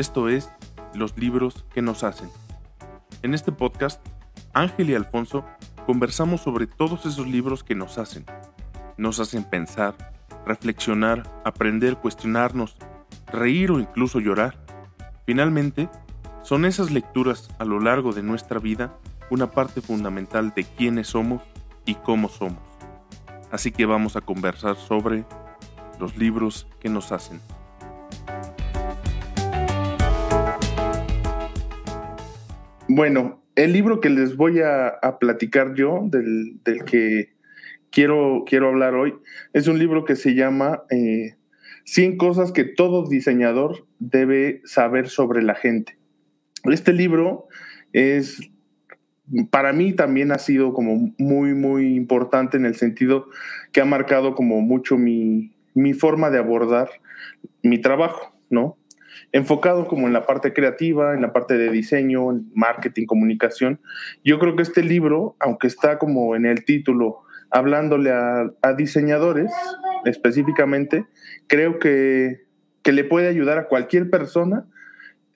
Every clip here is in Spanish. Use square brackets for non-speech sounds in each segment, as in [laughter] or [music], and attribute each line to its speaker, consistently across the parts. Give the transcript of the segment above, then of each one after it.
Speaker 1: Esto es Los libros que nos hacen. En este podcast, Ángel y Alfonso conversamos sobre todos esos libros que nos hacen. Nos hacen pensar, reflexionar, aprender, cuestionarnos, reír o incluso llorar. Finalmente, son esas lecturas a lo largo de nuestra vida una parte fundamental de quiénes somos y cómo somos. Así que vamos a conversar sobre los libros que nos hacen. Bueno, el libro que les voy a, platicar yo, del, que quiero, quiero hablar hoy, es un libro que se llama 100 eh, cosas que todo diseñador debe saber sobre la gente. Este libro es, para mí también ha sido como muy, muy importante en el sentido que ha marcado como mucho mi, mi forma de abordar mi trabajo, ¿no? Enfocado como en la parte creativa, en la parte de diseño, marketing, comunicación. Yo creo que este libro, aunque está como en el título, hablándole a, diseñadores específicamente, creo que, le puede ayudar a cualquier persona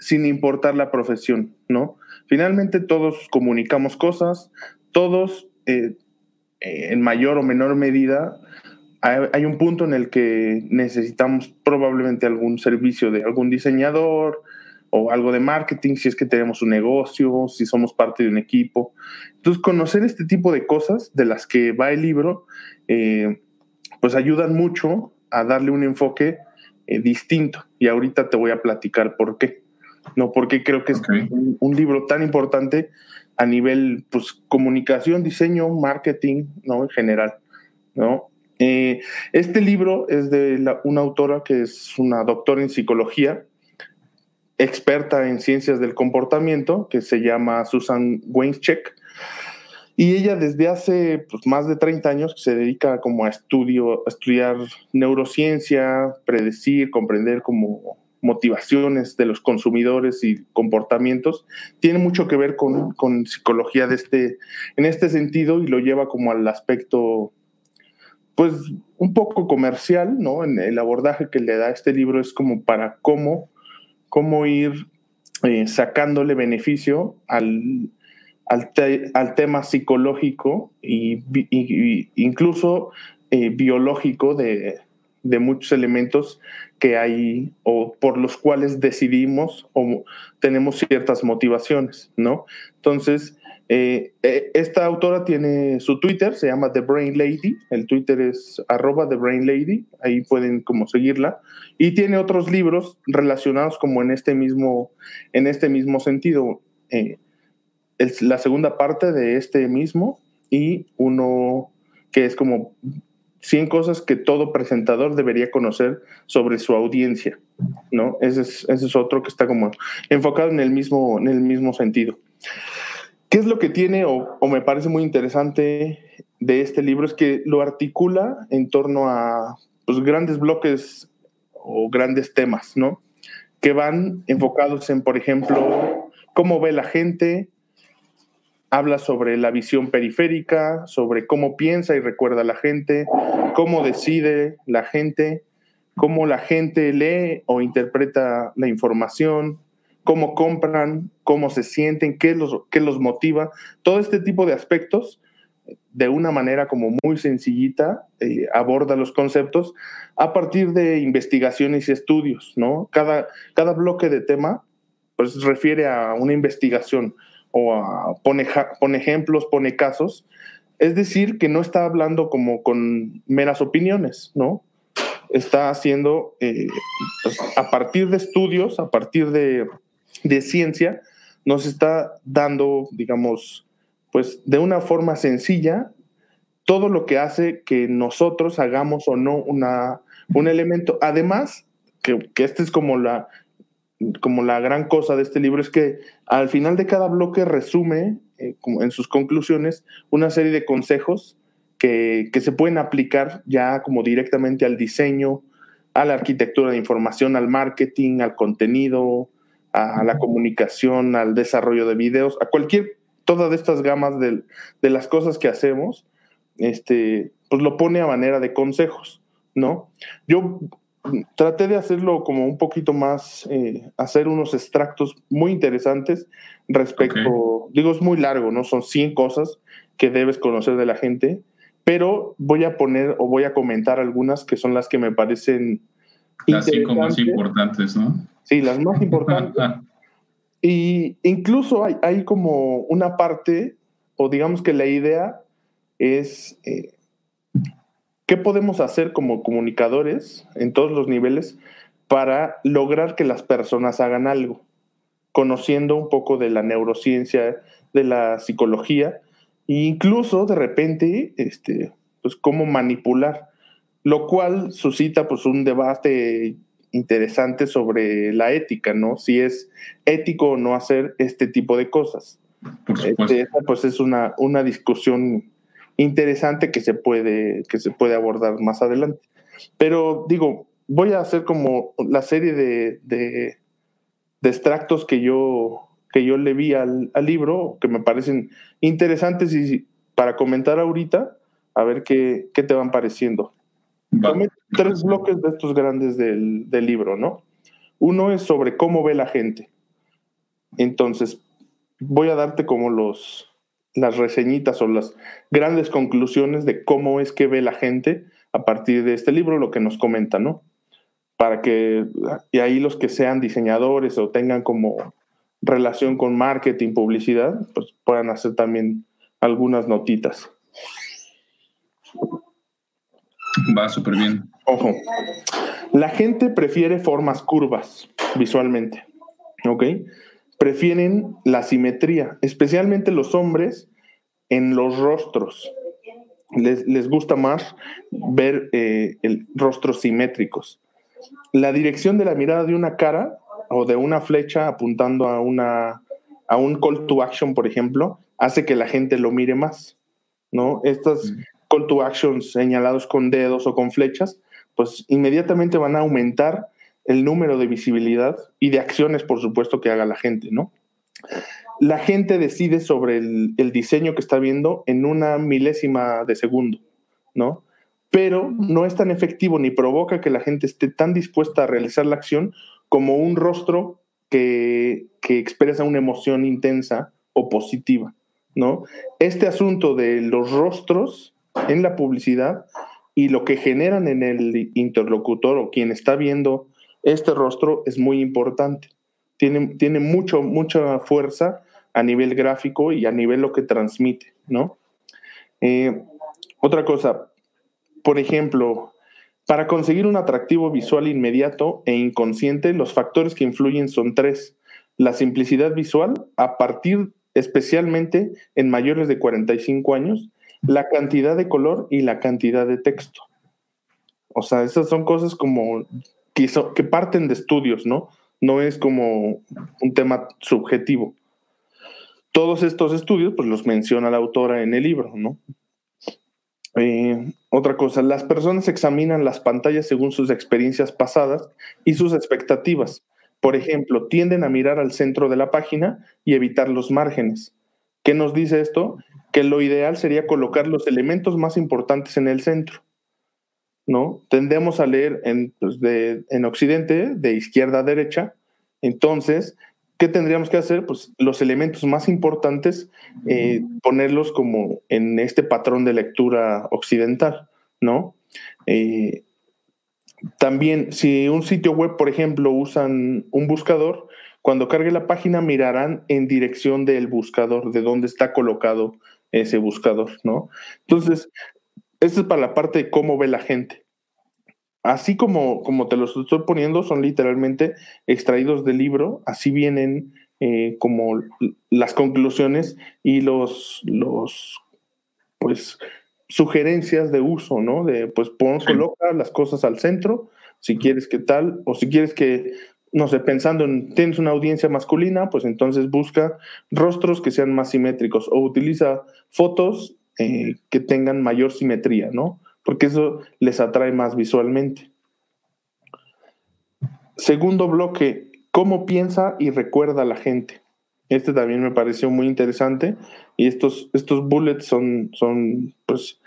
Speaker 1: sin importar la profesión, ¿no? Finalmente todos comunicamos cosas, todos eh, eh, en mayor o menor medida hay, un punto en el que necesitamos probablemente algún servicio de algún diseñador o algo de marketing, si es que tenemos un negocio, si somos parte de un equipo. Entonces, conocer este tipo de cosas de las que va el libro, eh, pues ayudan mucho a darle un enfoque eh, distinto. Y ahorita te voy a platicar por qué. No, porque creo que es un, un, libro tan importante a nivel, pues, comunicación, diseño, marketing, ¿no? En general, ¿no? Eh, este libro es de una autora que es una doctora en psicología, experta en ciencias del comportamiento, que se llama Susan Weincheck. Y ella desde hace pues, más de 30 años se dedica como a estudiar neurociencia, predecir, comprender como motivaciones de los consumidores y comportamientos, tiene mucho que ver con, con psicología de este, en este sentido y lo lleva como al aspecto pues un poco comercial, ¿no? En el abordaje que le da este libro es como para cómo, cómo ir eh, sacándole beneficio al, al, tema psicológico e incluso eh, biológico de, de, muchos elementos que hay o por los cuales decidimos o tenemos ciertas motivaciones, ¿no? Entonces, eh, eh, esta autora tiene su Twitter, se llama The Brain Lady, el Twitter es arroba The Brain Lady, ahí pueden como seguirla, y tiene otros libros relacionados como en este mismo, en este mismo sentido. Eh, es la segunda parte de este mismo y uno que es como 100 cosas que todo presentador debería conocer sobre su audiencia, ¿no? Ese es, ese es otro que está como enfocado en el mismo, en el mismo sentido. ¿Qué es lo que tiene o, me parece muy interesante de este libro? Es que lo articula en torno a pues, grandes bloques o grandes temas, ¿no? Que van enfocados en, por ejemplo, cómo ve la gente, habla sobre la visión periférica, sobre cómo piensa y recuerda la gente, cómo decide la gente, cómo la gente lee o interpreta la información, cómo compran, cómo se sienten, qué los, qué los motiva, todo este tipo de aspectos de una manera como muy sencillita eh, aborda los conceptos a partir de investigaciones y estudios, ¿no? Cada, cada bloque de tema pues refiere a una investigación o pone, pone ejemplos, pone casos, es decir, que no está hablando como con meras opiniones, ¿no? Está haciendo eh, pues, a partir de estudios, a partir de de ciencia nos está dando, digamos, pues de una forma sencilla, todo lo que hace que nosotros hagamos o no una, un elemento. Además, que, que esta es como la, como la gran cosa de este libro, es que al final de cada bloque resume eh, en sus conclusiones una serie de consejos que, que se pueden aplicar ya como directamente al diseño, a la arquitectura de información, al marketing, al contenido, a la comunicación, al desarrollo de videos, a cualquier, todas estas gamas de, las cosas que hacemos, este, pues lo pone a manera de consejos, ¿no? Yo traté de hacerlo como un poquito más, eh, hacer unos extractos muy interesantes respecto, digo, es muy largo, ¿no? Son 100 cosas que debes conocer de la gente, pero voy a poner o voy a comentar algunas que son las que me parecen...
Speaker 2: Las cinco más importantes, ¿no?
Speaker 1: Sí, las más importantes. [laughs] y incluso hay, hay, como una parte, o digamos que la idea es... Eh, ¿Qué podemos hacer como comunicadores en todos los niveles para lograr que las personas hagan algo? Conociendo un poco de la neurociencia, de la psicología, e incluso de repente, este, pues cómo manipular, lo cual suscita pues un debate interesante sobre la ética, ¿no? Si es ético o no hacer este tipo de cosas. Por este, pues es una, una discusión interesante que se puede, que se puede abordar más adelante. Pero digo, voy a hacer como la serie de, de, extractos que yo, que yo le vi al, libro, que me parecen interesantes y para comentar ahorita, a ver qué, qué te van pareciendo. Tres bloques de estos grandes del, del libro, ¿no? Uno es sobre cómo ve la gente. Entonces, voy a darte como los, las reseñitas o las grandes conclusiones de cómo es que ve la gente a partir de este libro, lo que nos comenta, ¿no? Para que, y ahí los que sean diseñadores o tengan como relación con marketing, publicidad, pues puedan hacer también algunas notitas.
Speaker 2: Va súper bien.
Speaker 1: Ojo, la gente prefiere formas curvas visualmente, ¿ok? prefieren la simetría, especialmente los hombres en los rostros. Les, gusta más ver eh, el, rostros simétricos. La dirección de la mirada de una cara o de una flecha apuntando a, una, a un call to action, por ejemplo, hace que la gente lo mire más. ¿no? Estos call to actions señalados con dedos o con flechas, pues inmediatamente van a aumentar el número de visibilidad y de acciones, por supuesto, que haga la gente, ¿no? La gente decide sobre el, diseño que está viendo en una milésima de segundo, ¿no? Pero no es tan efectivo ni provoca que la gente esté tan dispuesta a realizar la acción como un rostro que, que expresa una emoción intensa o positiva, ¿no? Este asunto de los rostros en la publicidad y lo que generan en el interlocutor o quien está viendo este rostro es muy importante. Tiene, tiene mucho, mucha fuerza a nivel gráfico y a nivel lo que transmite, ¿no? Eh, otra cosa, por ejemplo, para conseguir un atractivo visual inmediato e inconsciente, los factores que influyen son tres. La simplicidad visual, a partir especialmente en mayores de 45 años, la cantidad de color y la cantidad de texto. O sea, esas son cosas como que, parten de estudios, ¿no? No es como un tema subjetivo. Todos estos estudios, pues los menciona la autora en el libro, ¿no? Eh, otra cosa, las personas examinan las pantallas según sus experiencias pasadas y sus expectativas. Por ejemplo, tienden a mirar al centro de la página y evitar los márgenes. ¿Qué nos dice esto? Que lo ideal sería colocar los elementos más importantes en el centro. ¿no? Tendemos a leer en, pues, en Occidente de izquierda a derecha. Entonces, ¿qué tendríamos que hacer? Pues los elementos más importantes, eh, ponerlos como en este patrón de lectura occidental, ¿no? Eh, también, si un sitio web, por ejemplo, usan un buscador, cuando cargue la página mirarán en dirección del buscador, de dónde está colocado ese buscador, ¿no? Entonces, esto es para la parte de cómo ve la gente. Así como, como te los estoy poniendo, son literalmente extraídos del libro, así vienen eh, como las conclusiones y los, los, pues, sugerencias de uso, ¿no? De, pues, pon, coloca las cosas al centro, si quieres que tal, o si quieres que, no sé, pensando en, tienes una audiencia masculina, pues entonces busca rostros que sean más simétricos o utiliza fotos eh, que tengan mayor simetría, ¿no? Porque eso les atrae más visualmente. Segundo bloque, cómo piensa y recuerda la gente. Este también me pareció muy interesante y estos, estos bullets son, son pues,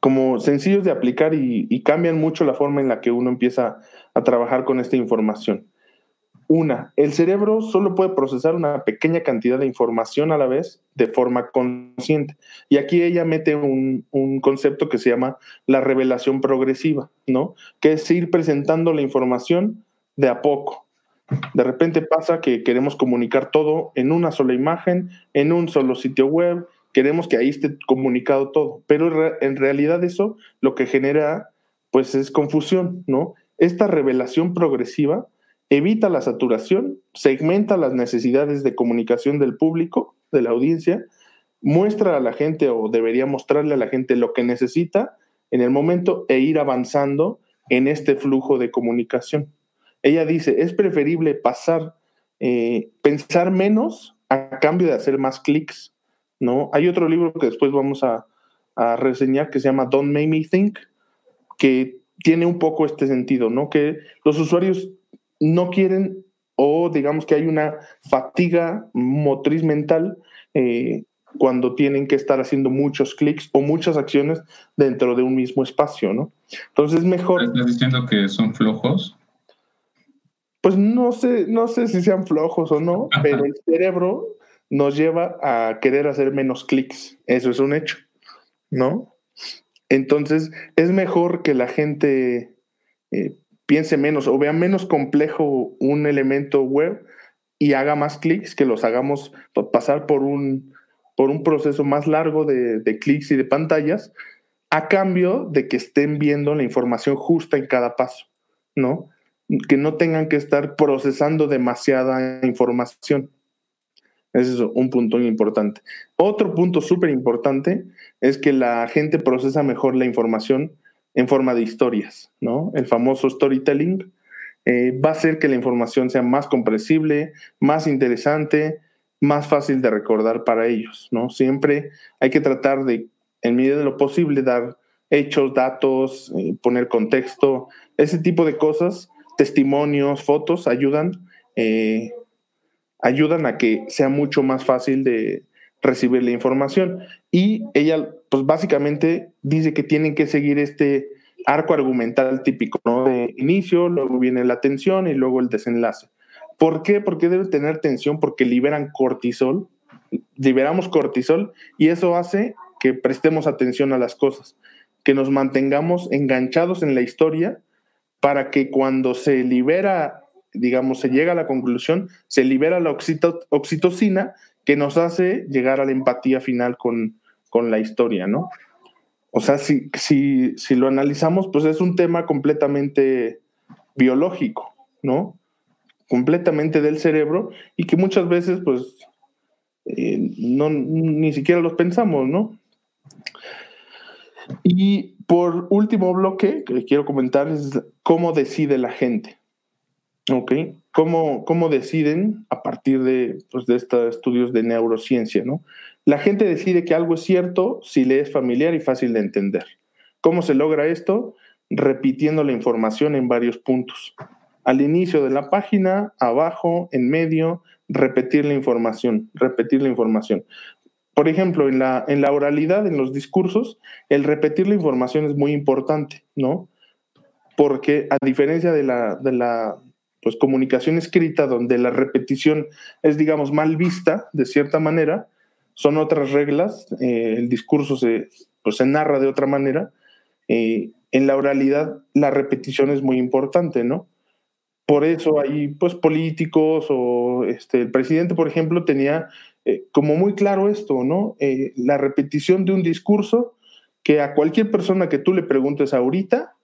Speaker 1: como sencillos de aplicar y, cambian mucho la forma en la que uno empieza a trabajar con esta información. Una, el cerebro solo puede procesar una pequeña cantidad de información a la vez de forma consciente. Y aquí ella mete un, un, concepto que se llama la revelación progresiva, ¿no? Que es ir presentando la información de a poco. De repente pasa que queremos comunicar todo en una sola imagen, en un solo sitio web, queremos que ahí esté comunicado todo, pero en realidad eso lo que genera pues es confusión, ¿no? Esta revelación progresiva evita la saturación, segmenta las necesidades de comunicación del público, de la audiencia, muestra a la gente o debería mostrarle a la gente lo que necesita en el momento e ir avanzando en este flujo de comunicación. Ella dice, es preferible pasar, eh, pensar menos a cambio de hacer más clics, ¿no? Hay otro libro que después vamos a, reseñar que se llama Don't Make Me Think, que tiene un poco este sentido, ¿no? Que los usuarios no quieren o digamos que hay una fatiga motriz mental eh, cuando tienen que estar haciendo muchos clics o muchas acciones dentro de un mismo espacio, ¿no? Entonces es mejor...
Speaker 2: ¿Estás diciendo que son flojos?
Speaker 1: Pues no sé, no sé si sean flojos o no, [laughs] pero el cerebro nos lleva a querer hacer menos clics. Eso es un hecho, ¿no? Entonces, es mejor que la gente eh, piense menos o vea menos complejo un elemento web y haga más clics, que los hagamos pasar por un, por un proceso más largo de, clics y de pantallas, a cambio de que estén viendo la información justa en cada paso, ¿no? Que no tengan que estar procesando demasiada información. Ese es un punto importante. Otro punto súper importante es que la gente procesa mejor la información en forma de historias, ¿no? El famoso storytelling eh, va a hacer que la información sea más comprensible, más interesante, más fácil de recordar para ellos, ¿no? Siempre hay que tratar de, en medida de lo posible, dar hechos, datos, eh, poner contexto, ese tipo de cosas, testimonios, fotos, ayudan eh, ayudan a que sea mucho más fácil de recibir la información. Y ella, pues básicamente dice que tienen que seguir este arco argumental típico, ¿no? De inicio, luego viene la tensión y luego el desenlace. ¿Por qué? Porque debe tener tensión porque liberan cortisol, liberamos cortisol y eso hace que prestemos atención a las cosas, que nos mantengamos enganchados en la historia para que cuando se libera digamos, se llega a la conclusión, se libera la oxitocina que nos hace llegar a la empatía final con, la historia, ¿no? O sea, si, si, si, lo analizamos, pues es un tema completamente biológico, ¿no? Completamente del cerebro y que muchas veces, pues, eh, no, ni siquiera los pensamos, ¿no? Y por último bloque que quiero comentar es cómo decide la gente. Ok, ¿Cómo, cómo deciden a partir de, pues, de estos estudios de neurociencia? ¿no? La gente decide que algo es cierto si le es familiar y fácil de entender. ¿Cómo se logra esto? Repitiendo la información en varios puntos. Al inicio de la página, abajo, en medio, repetir la información, repetir la información. Por ejemplo, en la, en la oralidad, en los discursos, el repetir la información es muy importante, ¿no? Porque a diferencia de la, de la, pues comunicación escrita donde la repetición es, digamos, mal vista de cierta manera, son otras reglas, eh, el discurso se, pues, se narra de otra manera. Eh, en la oralidad la repetición es muy importante, ¿no? Por eso hay pues políticos o este, el presidente, por ejemplo, tenía eh, como muy claro esto, ¿no? la repetición de un discurso que a cualquier persona que tú le preguntes ahorita,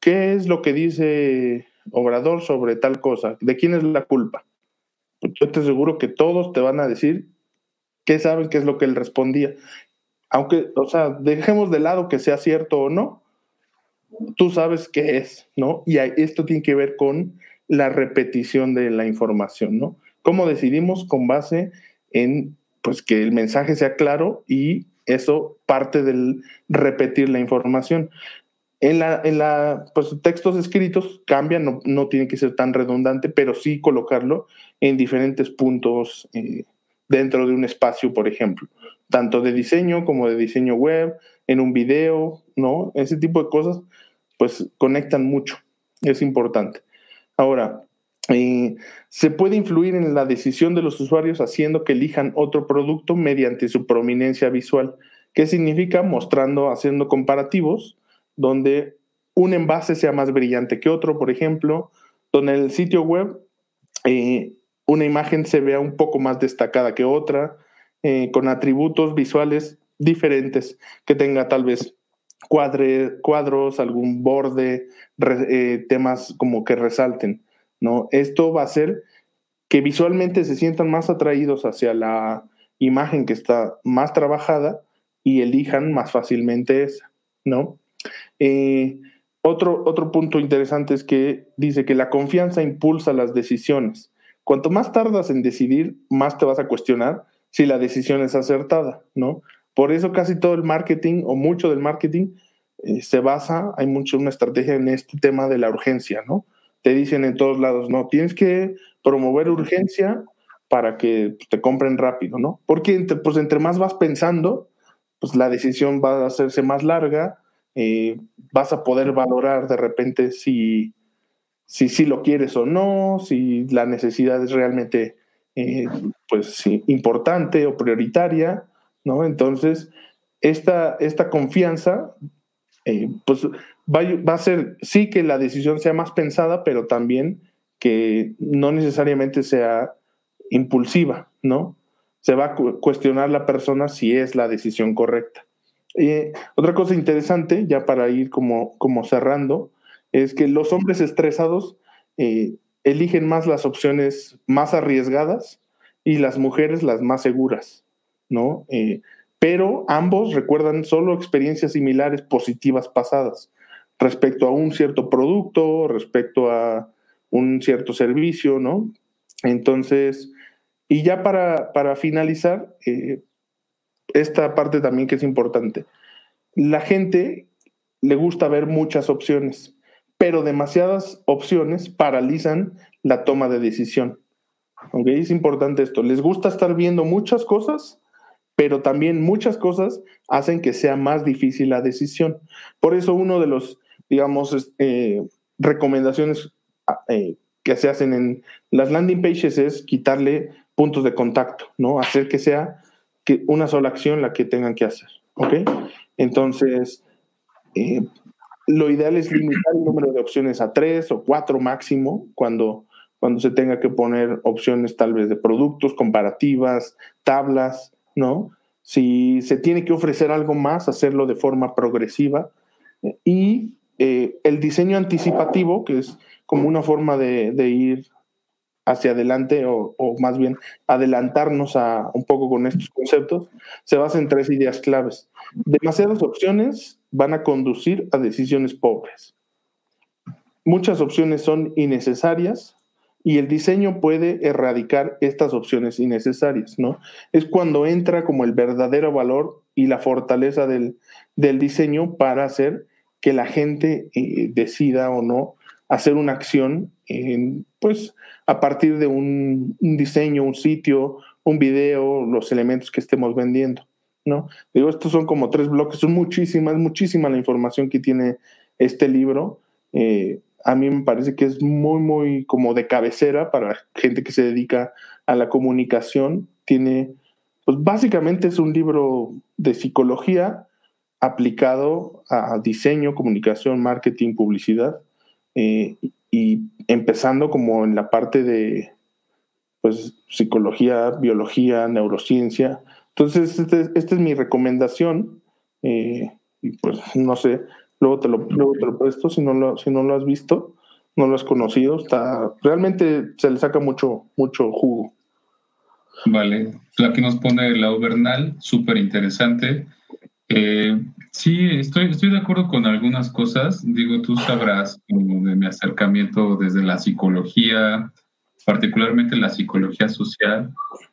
Speaker 1: ¿qué es lo que dice Obrador sobre tal cosa, ¿de quién es la culpa? Pues yo te aseguro que todos te van a decir qué saben qué es lo que él respondía. Aunque, o sea, dejemos de lado que sea cierto o no, tú sabes qué es, ¿no? Y esto tiene que ver con la repetición de la información, ¿no? ¿Cómo decidimos con base en, pues, que el mensaje sea claro y eso parte del repetir la información? En la, en la pues, textos escritos cambian, no, no, tiene que ser tan redundante, pero sí colocarlo en diferentes puntos eh, dentro de un espacio, por ejemplo, tanto de diseño como de diseño web, en un video, ¿no? Ese tipo de cosas, pues conectan mucho, es importante. Ahora, eh, se puede influir en la decisión de los usuarios haciendo que elijan otro producto mediante su prominencia visual. ¿Qué significa? Mostrando, haciendo comparativos, donde un envase sea más brillante que otro, por ejemplo, donde en el sitio web eh, una imagen se vea un poco más destacada que otra, eh, con atributos visuales diferentes, que tenga tal vez cuadros, algún borde, eh, temas como que resalten. ¿no? Esto va a hacer que visualmente se sientan más atraídos hacia la imagen que está más trabajada y elijan más fácilmente esa, ¿no? Eh, otro, otro punto interesante es que dice que la confianza impulsa las decisiones. Cuanto más tardas en decidir, más te vas a cuestionar si la decisión es acertada, ¿no? Por eso casi todo el marketing o mucho del marketing eh, se basa, hay mucho una estrategia en este tema de la urgencia, ¿no? Te dicen en todos lados, no, tienes que promover urgencia para que te compren rápido, ¿no? Porque pues entre más vas pensando, pues la decisión va a hacerse más larga, eh, vas a poder valorar de repente si, si, si, lo quieres o no, si la necesidad es realmente eh, pues, importante o prioritaria, ¿no? Entonces, esta, esta confianza, eh, pues va, va, a ser, sí que la decisión sea más pensada, pero también que no necesariamente sea impulsiva, ¿no? se va a cuestionar la persona si es la decisión correcta. Otra cosa interesante, ya para ir como, como cerrando, es que los hombres estresados eh, eligen más las opciones más arriesgadas y las mujeres las más seguras, ¿no? Eh, pero ambos recuerdan solo experiencias similares positivas pasadas respecto a un cierto producto, respecto a un cierto servicio, ¿no? Entonces, y ya para, finalizar, eh, esta parte también que es importante. La gente le gusta ver muchas opciones, pero demasiadas opciones paralizan la toma de decisión. ¿Okay? Es importante esto. Les gusta estar viendo muchas cosas, pero también muchas cosas hacen que sea más difícil la decisión. Por eso uno de los, digamos, eh, recomendaciones ah, eh, que se hacen en las landing pages es quitarle puntos de contacto, ¿no? Hacer que sea una sola acción la que tengan que hacer, ¿ok? Entonces, eh, lo ideal es limitar el número de opciones a tres o cuatro máximo cuando, cuando se tenga que poner opciones tal vez de productos, comparativas, tablas, ¿no? Si se tiene que ofrecer algo más, hacerlo de forma progresiva. Y eh, el diseño anticipativo, que es como una forma de ir hacia adelante o, más bien adelantarnos a un poco con estos conceptos, se basa en tres ideas claves. Demasiadas opciones van a conducir a decisiones pobres. Muchas opciones son innecesarias y el diseño puede erradicar estas opciones innecesarias, ¿no? Es cuando entra como el verdadero valor y la fortaleza del, diseño para hacer que la gente eh, decida o no hacer una acción en, pues a partir de un, diseño, un sitio, un video, los elementos que estemos vendiendo, ¿no? Digo, estos son como tres bloques, son muchísimas, muchísima la información que tiene este libro. Eh, a mí me parece que es muy, muy como de cabecera para gente que se dedica a la comunicación. Tiene, pues básicamente es un libro de psicología aplicado a diseño, comunicación, marketing, publicidad. Eh, y empezando como en la parte de pues, psicología, biología, neurociencia. Entonces, esta este es mi recomendación. Eh, y pues no sé, luego te lo, luego te lo presto si no lo, si no lo has visto, no lo has conocido. Está, realmente se le saca mucho, mucho jugo.
Speaker 2: Vale, aquí nos pone la Bernal, súper interesante. Eh, sí, estoy, estoy de acuerdo con algunas cosas. Digo, tú sabrás de mi acercamiento desde la psicología, particularmente la psicología social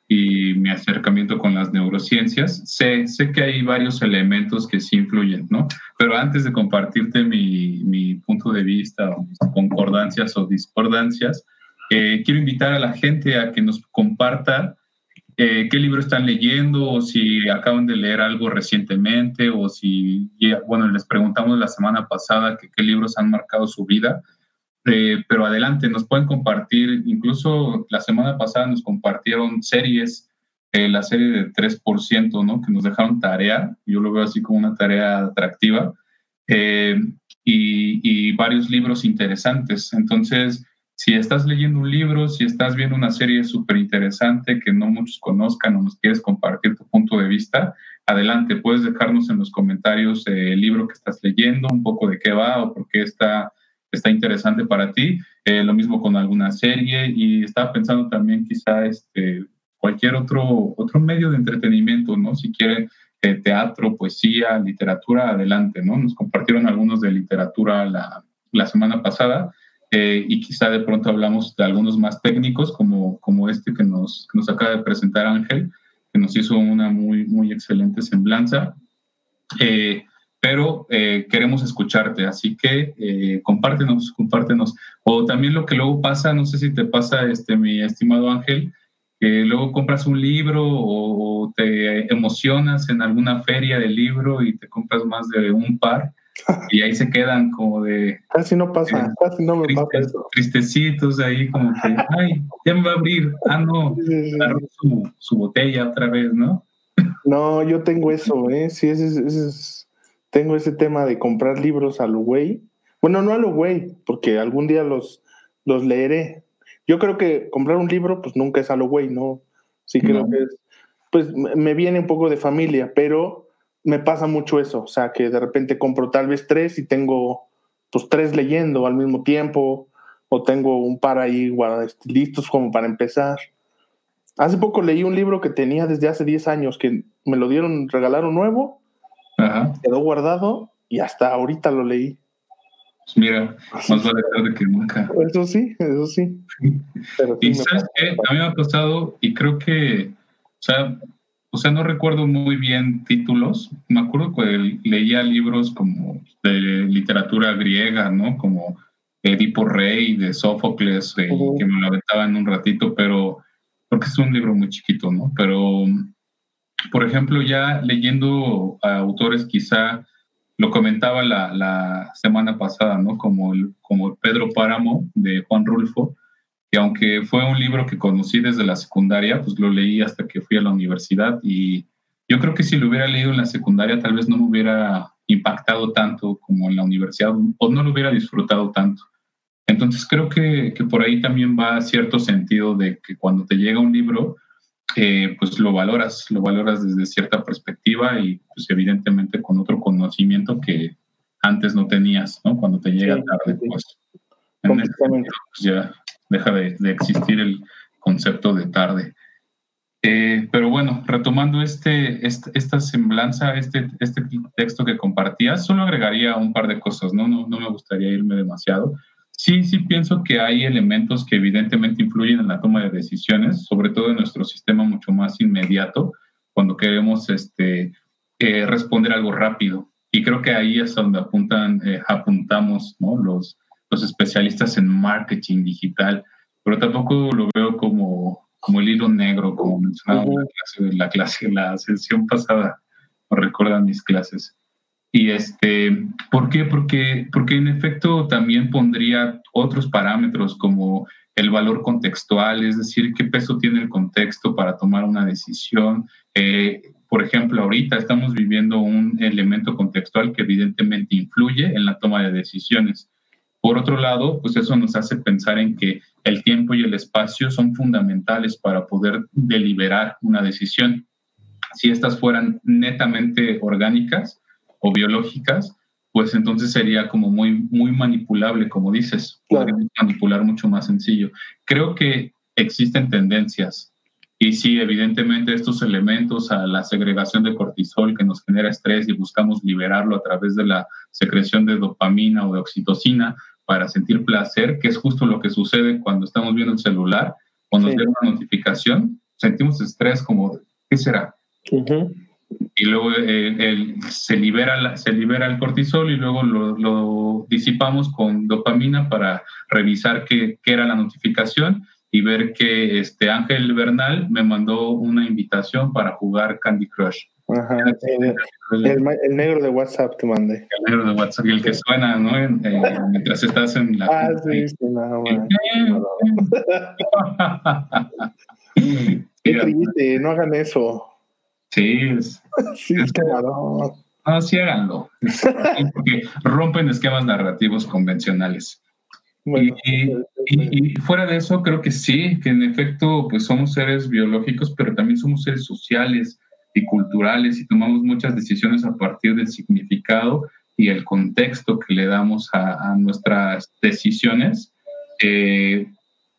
Speaker 2: y mi acercamiento con las neurociencias. Sé, sé que hay varios elementos que sí influyen, ¿no? Pero antes de compartirte mi, mi punto de vista, o mis concordancias o discordancias, eh, quiero invitar a la gente a que nos comparta eh, qué libro están leyendo o si acaban de leer algo recientemente o si, bueno, les preguntamos la semana pasada que, qué libros han marcado su vida. Eh, pero adelante, nos pueden compartir, incluso la semana pasada nos compartieron series, eh, la serie de 3%, ¿no? Que nos dejaron tarea, yo lo veo así como una tarea atractiva, y, y varios libros interesantes. Entonces, si estás leyendo un libro, si estás viendo una serie súper interesante que no muchos conozcan o nos quieres compartir tu punto de vista, adelante, puedes dejarnos en los comentarios el libro que estás leyendo, un poco de qué va o por qué está, está interesante para ti. Eh, lo mismo con alguna serie y estaba pensando también quizá este, cualquier otro, otro medio de entretenimiento, ¿no? Si quieren eh, teatro, poesía, literatura, adelante, ¿no? Nos compartieron algunos de literatura la, la semana pasada eh, y quizá de pronto hablamos de algunos más técnicos, como, como este que nos, nos acaba de presentar Ángel, que nos hizo una muy, muy excelente semblanza. Eh, pero eh, queremos escucharte, así que compártenos, compártenos. O también lo que luego pasa, no sé si te pasa, este, mi estimado Ángel, que luego compras un libro o te emocionas en alguna feria de libro y te compras más de un par [laughs] y ahí se quedan como de...
Speaker 1: Casi no pasa, casi no me pasa eso.
Speaker 2: Tristecitos ahí como que, [laughs] ay, ya me va a abrir, ah, no, su, su, botella otra vez, ¿no?
Speaker 1: No, yo tengo eso, ¿eh? Sí, ese, ese, tengo ese tema de comprar libros a lo güey. Bueno, no a lo güey, porque algún día los, los leeré. Yo creo que comprar un libro, pues nunca es a lo güey, ¿no? Sí creo que es, pues me viene un poco de familia, pero me pasa mucho eso, o sea, que de repente compro tal vez tres y tengo pues tres leyendo al mismo tiempo, o tengo un par ahí este, listos como para empezar. Hace poco leí un libro que tenía desde hace 10 años, que me lo dieron, regalaron nuevo, quedó guardado y hasta ahorita lo leí.
Speaker 2: Pues mira, más vale tarde que nunca.
Speaker 1: Eso sí, eso sí. [laughs]
Speaker 2: y sabes qué, a mí me ha pasado y creo que, o sea, o sea, no recuerdo muy bien títulos. Me acuerdo que leía libros como de literatura griega, ¿no? Como Edipo Rey de Sófocles, eh, que me lo aventaba en un ratito, pero porque es un libro muy chiquito, ¿no? Pero, por ejemplo, ya leyendo a autores quizá, lo comentaba la, la semana pasada, ¿no? Como, el, como Pedro Páramo de Juan Rulfo, que aunque fue un libro que conocí desde la secundaria, pues lo leí hasta que fui a la universidad y yo creo que si lo hubiera leído en la secundaria tal vez no me hubiera impactado tanto como en la universidad o no lo hubiera disfrutado tanto. Entonces creo que, que por ahí también va cierto sentido de que cuando te llega un libro, eh, pues lo valoras, lo valoras desde cierta perspectiva y pues evidentemente con otro conocimiento que antes no tenías, ¿no? Cuando te llega tarde, pues, en pues ya deja de, existir el concepto de tarde. Eh, pero bueno, retomando este, esta semblanza, este, este texto que compartías, solo agregaría un par de cosas, ¿no? No, no me gustaría irme demasiado. Sí, sí pienso que hay elementos que evidentemente influyen en la toma de decisiones, sobre todo en nuestro sistema mucho más inmediato, cuando queremos este, eh, responder algo rápido. Y creo que ahí es donde apuntan, eh, apuntamos ¿no? los, los especialistas en marketing digital, pero tampoco lo veo como, como el hilo negro, como mencionaba en la clase, la clase, la sesión pasada, no recuerdan mis clases. Y este, ¿por qué? Porque, porque en efecto también pondría otros parámetros como el valor contextual, es decir, qué peso tiene el contexto para tomar una decisión. Eh, por ejemplo, ahorita estamos viviendo un elemento contextual que evidentemente influye en la toma de decisiones. Por otro lado, pues eso nos hace pensar en que el tiempo y el espacio son fundamentales para poder deliberar una decisión. Si estas fueran netamente orgánicas o biológicas, pues entonces sería como muy, muy manipulable, como dices, manipular mucho más sencillo. Creo que existen tendencias y sí, evidentemente estos elementos a la segregación de cortisol que nos genera estrés y buscamos liberarlo a través de la secreción de dopamina o de oxitocina, para sentir placer, que es justo lo que sucede cuando estamos viendo el celular, cuando nos una notificación, sentimos estrés como, ¿qué será? Y luego eh, se, libera se libera el cortisol y luego lo, disipamos con dopamina para revisar qué, qué, era la notificación y ver que este Ángel Bernal me mandó una invitación para jugar Candy Crush.
Speaker 1: Ajá, el, negro de WhatsApp te mandé.
Speaker 2: El negro de WhatsApp, el que suena, ¿no? mientras estás en la.
Speaker 1: Ah, sí, sí, no, [laughs] Qué triste, no hagan eso.
Speaker 2: Sí, es. [laughs]
Speaker 1: sí, es, que no.
Speaker 2: Ah, sí, háganlo. Porque rompen esquemas narrativos convencionales. y, fuera de eso, creo que sí, que en efecto, pues somos seres biológicos, pero también somos seres sociales y culturales y tomamos muchas decisiones a partir del significado y el contexto que le damos a, nuestras decisiones, eh,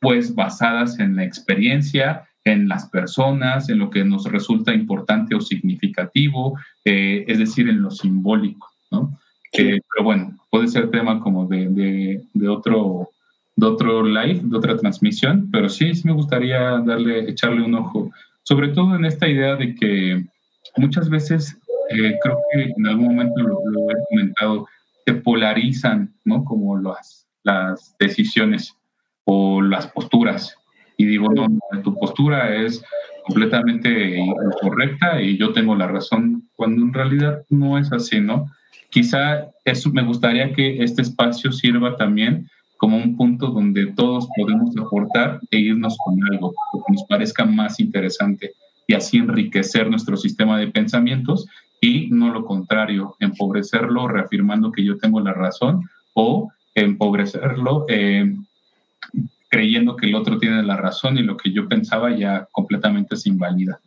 Speaker 2: pues basadas en la experiencia, en las personas, en lo que nos resulta importante o significativo, eh, es decir, en lo simbólico, ¿no? Eh, pero bueno, puede ser tema como de, de, de, otro de otro live, de otra transmisión, pero sí, sí me gustaría darle, echarle un ojo sobre todo en esta idea de que muchas veces, eh, creo que en algún momento lo, he comentado, se polarizan, ¿no? Como las, las decisiones o las posturas. Y digo, tu postura es completamente incorrecta y yo tengo la razón, cuando en realidad no es así, ¿no? Quizá eso me gustaría que este espacio sirva también como un punto donde todos podemos aportar e irnos con algo que nos parezca más interesante y así enriquecer nuestro sistema de pensamientos y no lo contrario, empobrecerlo reafirmando que yo tengo la razón o empobrecerlo eh, creyendo que el otro tiene la razón y lo que yo pensaba ya completamente se invalida.